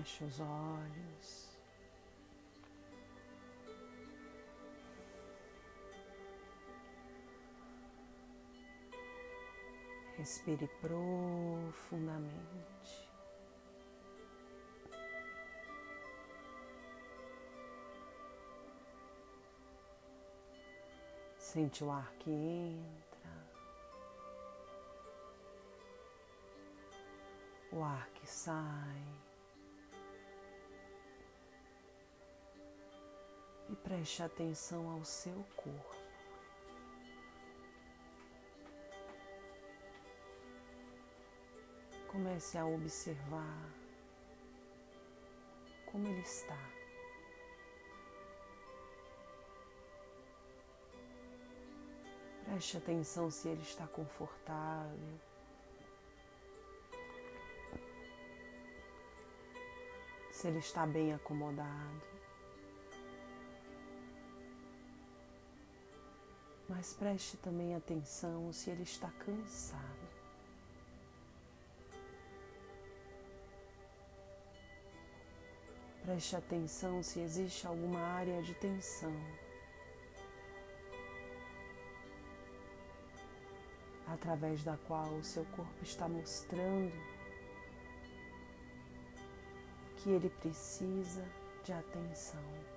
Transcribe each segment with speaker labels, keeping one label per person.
Speaker 1: Feche os olhos. Respire profundamente. Sente o ar que entra, o ar que sai. Preste atenção ao seu corpo. Comece a observar como ele está. Preste atenção se ele está confortável. Se ele está bem acomodado. Mas preste também atenção se ele está cansado. Preste atenção se existe alguma área de tensão. Através da qual o seu corpo está mostrando que ele precisa de atenção.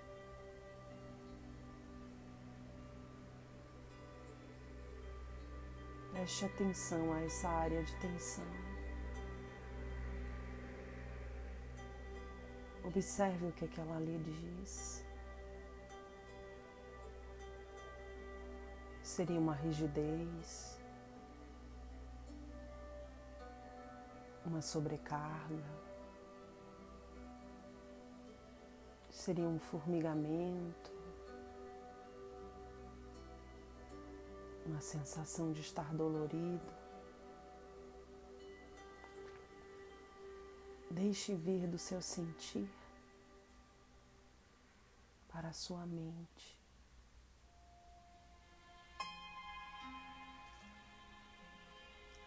Speaker 1: Preste atenção a essa área de tensão. Observe o que aquela ali diz. Seria uma rigidez, uma sobrecarga, seria um formigamento, uma sensação de estar dolorido. Deixe vir do seu sentir para a sua mente.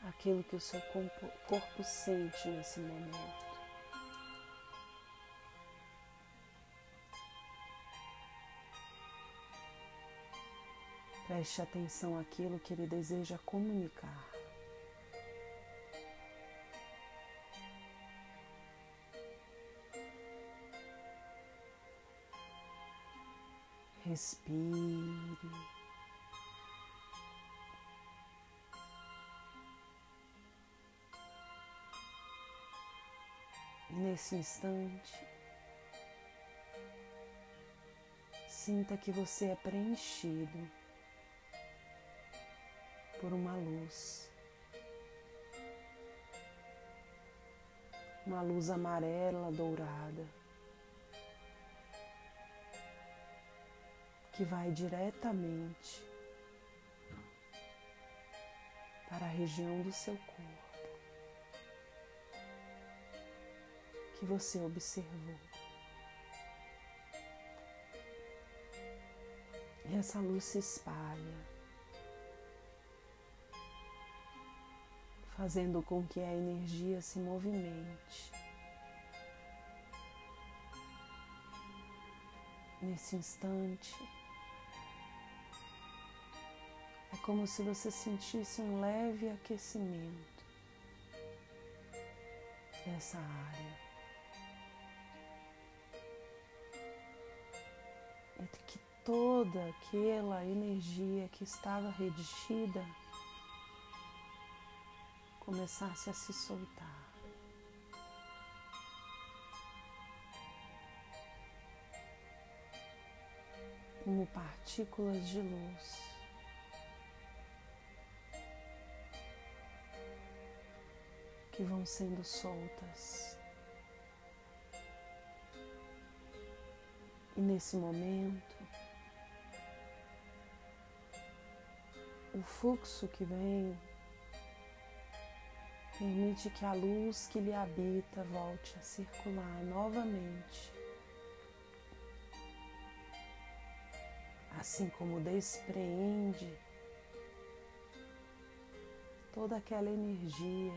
Speaker 1: Aquilo que o seu corpo, sente nesse momento. Preste atenção àquilo que ele deseja comunicar. Respire. E nesse instante, sinta que você é preenchido por uma luz. Uma luz amarela dourada. que vai diretamente para a região do seu corpo que você observou. E essa luz se espalha, fazendo com que a energia se movimente. Nesse instante, é como se você sentisse um leve aquecimento nessa área. E que toda aquela energia que estava retida começasse a se soltar. Como partículas de luz. que vão sendo soltas. E nesse momento, o fluxo que vem permite que a luz que lhe habita volte a circular novamente. Assim como despreende toda aquela energia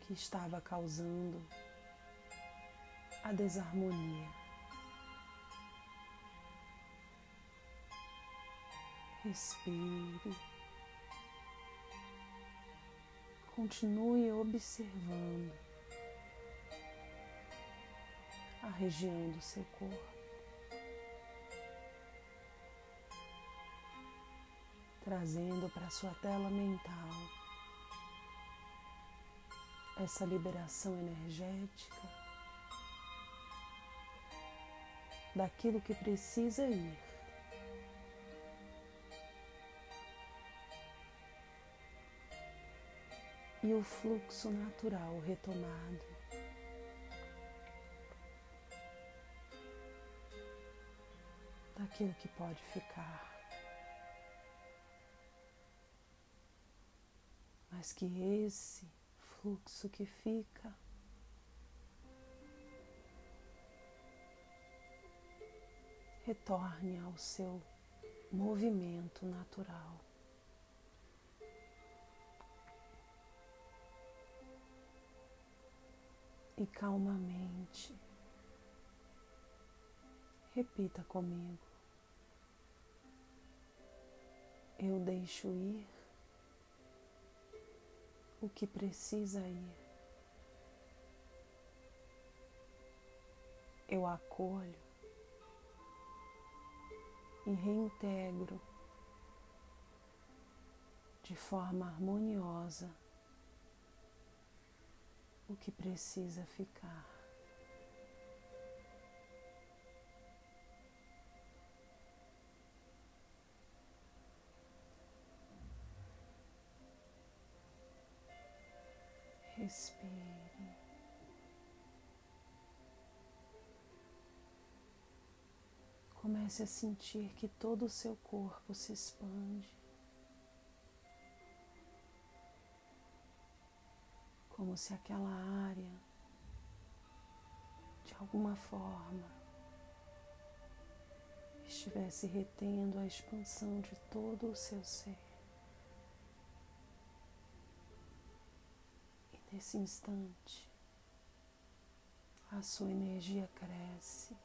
Speaker 1: que estava causando a desarmonia. Respire. Continue observando a região do seu corpo. Trazendo para sua tela mental essa liberação energética daquilo que precisa ir. E o fluxo natural retomado. Daquilo que pode ficar. Mas que esse fluxo que fica retorne ao seu movimento natural. E calmamente repita comigo. Eu deixo ir o que precisa ir. Eu acolho e reintegro de forma harmoniosa o que precisa ficar. Respire. Comece a sentir que todo o seu corpo se expande. Como se aquela área, de alguma forma, estivesse retendo a expansão de todo o seu ser. E nesse instante, a sua energia cresce.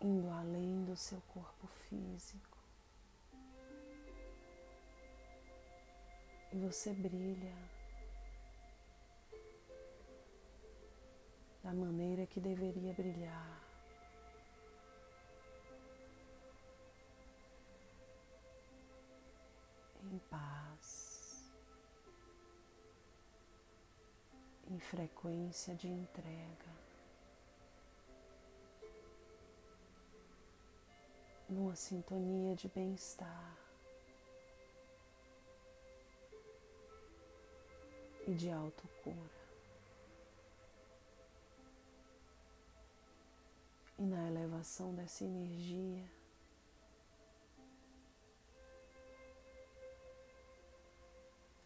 Speaker 1: indo além do seu corpo físico. E você brilha da maneira que deveria brilhar. Em paz, em frequência de entrega. numa sintonia de bem-estar e de autocura. E na elevação dessa energia,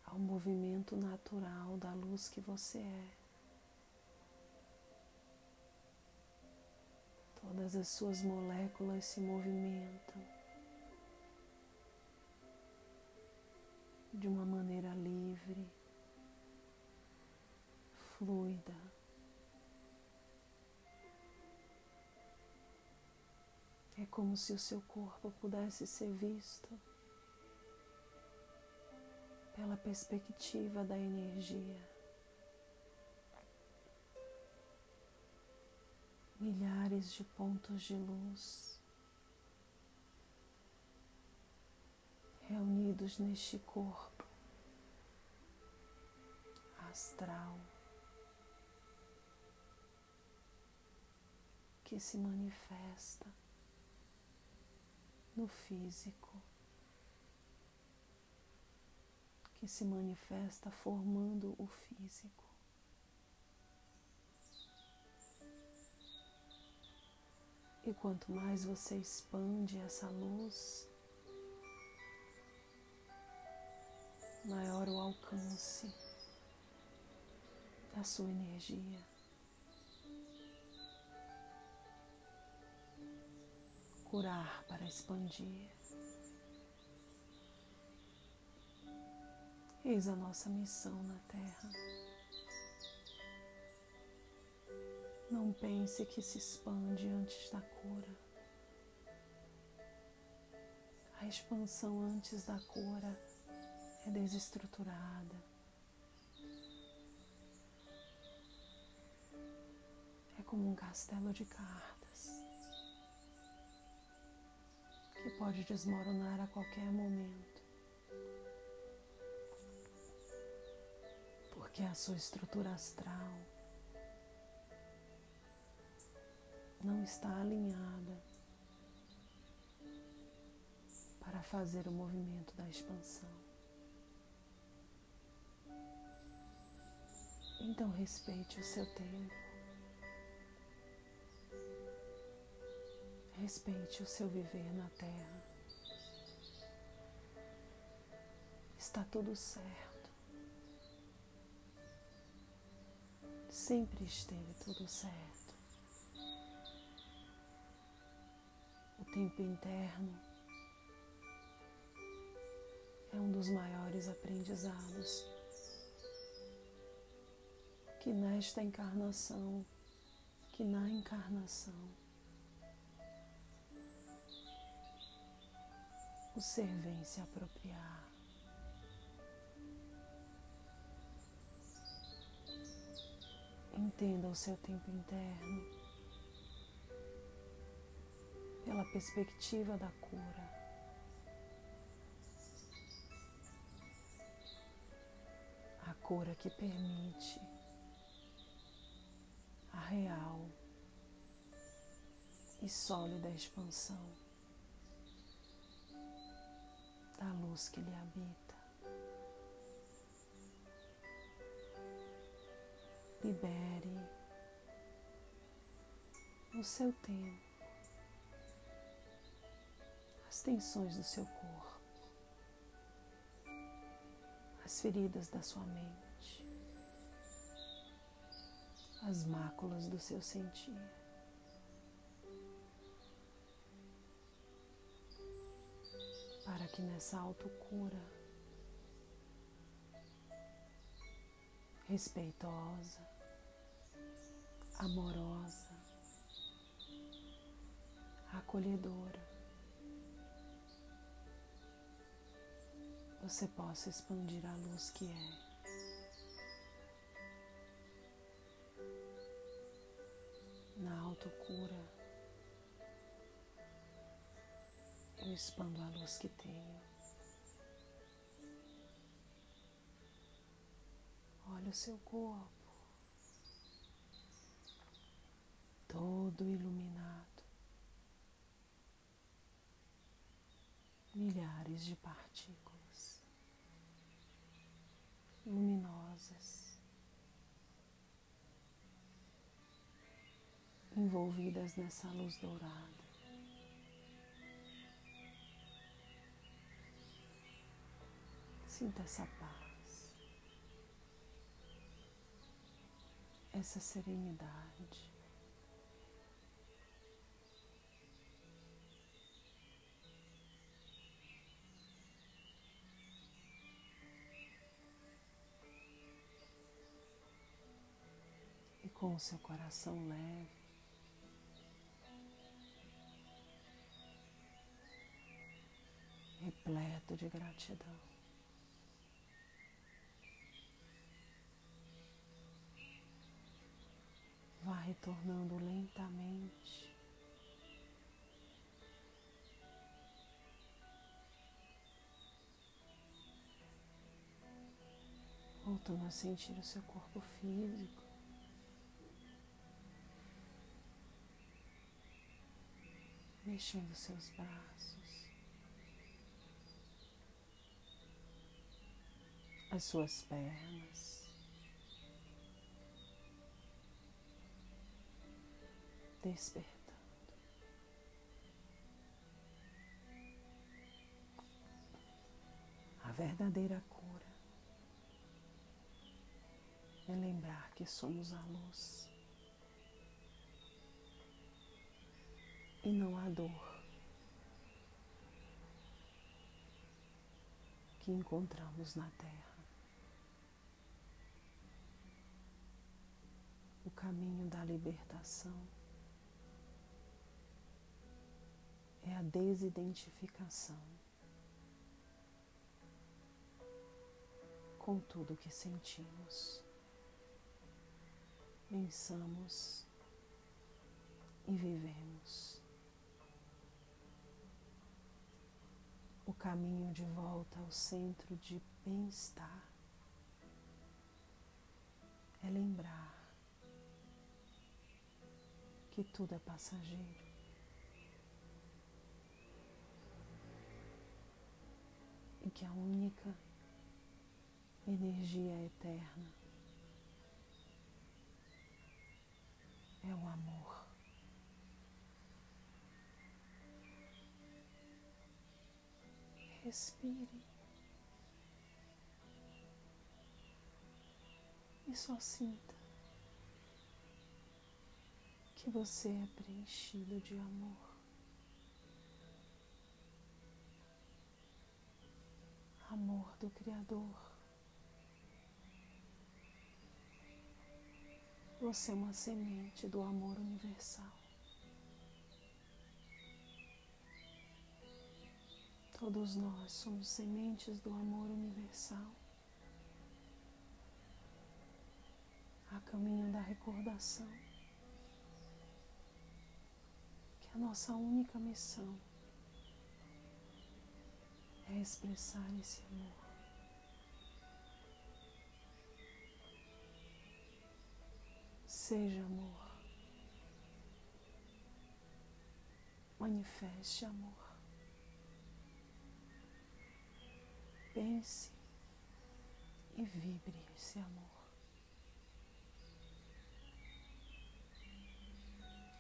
Speaker 1: ao movimento natural da luz que você é. Todas as suas moléculas se movimentam de uma maneira livre, fluida. É como se o seu corpo pudesse ser visto pela perspectiva da energia. milhares de pontos de luz reunidos neste corpo astral que se manifesta no físico, que se manifesta formando o físico. E quanto mais você expande essa luz, maior o alcance da sua energia. Curar para expandir. Eis a nossa missão na Terra. Não pense que se expande antes da cura. A expansão antes da cura é desestruturada. É como um castelo de cartas pode desmoronar a qualquer momento. Porque a sua estrutura astral não está alinhada para fazer o movimento da expansão. Então respeite o seu tempo. Respeite o seu viver na Terra. Está tudo certo. Sempre esteve tudo certo. O tempo interno é um dos maiores aprendizados que nesta encarnação, que na encarnação, o ser vem se apropriar. Entenda o seu tempo interno pela perspectiva da cura. cura que permite a real e sólida expansão da luz que lhe habita. Libere no seu tempo as tensões do seu corpo as feridas da sua mente, as máculas do seu sentir. Para que nessa autocura respeitosa, amorosa, acolhedora, você possa expandir a luz que é. Na autocura, eu expando a luz que tenho. Olha o seu corpo, todo iluminado. Milhares de partículas luminosas, envolvidas nessa luz dourada. Sinta essa paz, essa serenidade. com o seu coração leve. Repleto de gratidão. Vá retornando lentamente. Voltando a sentir o seu corpo físico. mexendo seus braços, as suas pernas, despertando. A verdadeira cura é lembrar que somos a luz. e não a dor que encontramos na Terra. O caminho da libertação é a desidentificação com tudo que sentimos, pensamos e vivemos. O caminho de volta ao centro de bem-estar é lembrar que tudo é passageiro. Que a única energia eterna é o amor. Respire e só sinta que você é preenchido de amor. Amor do Criador. Você é uma semente do amor universal. Todos nós somos sementes do amor universal. A caminho da recordação. A nossa única missão expressar esse amor. Seja amor. Manifeste amor. Pense e vibre esse amor.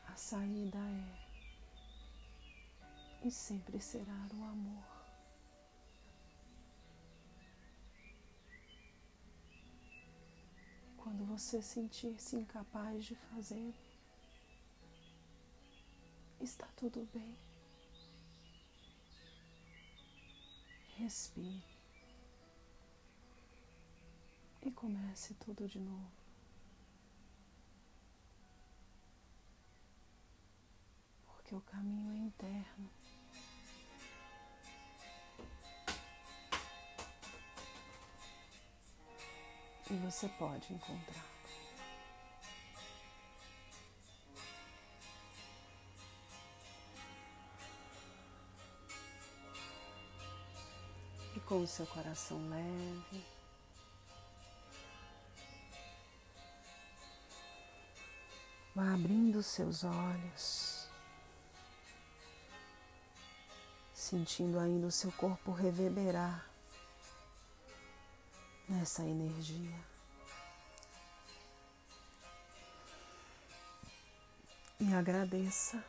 Speaker 1: A saída é e sempre será o amor. Quando você sentir-se incapaz de fazer, está tudo bem. Respire e comece tudo de novo. Porque o caminho é interno. E você pode encontrar. E com o seu coração leve, vá abrindo os seus olhos, sentindo ainda o seu corpo reverberar nessa energia. E agradeça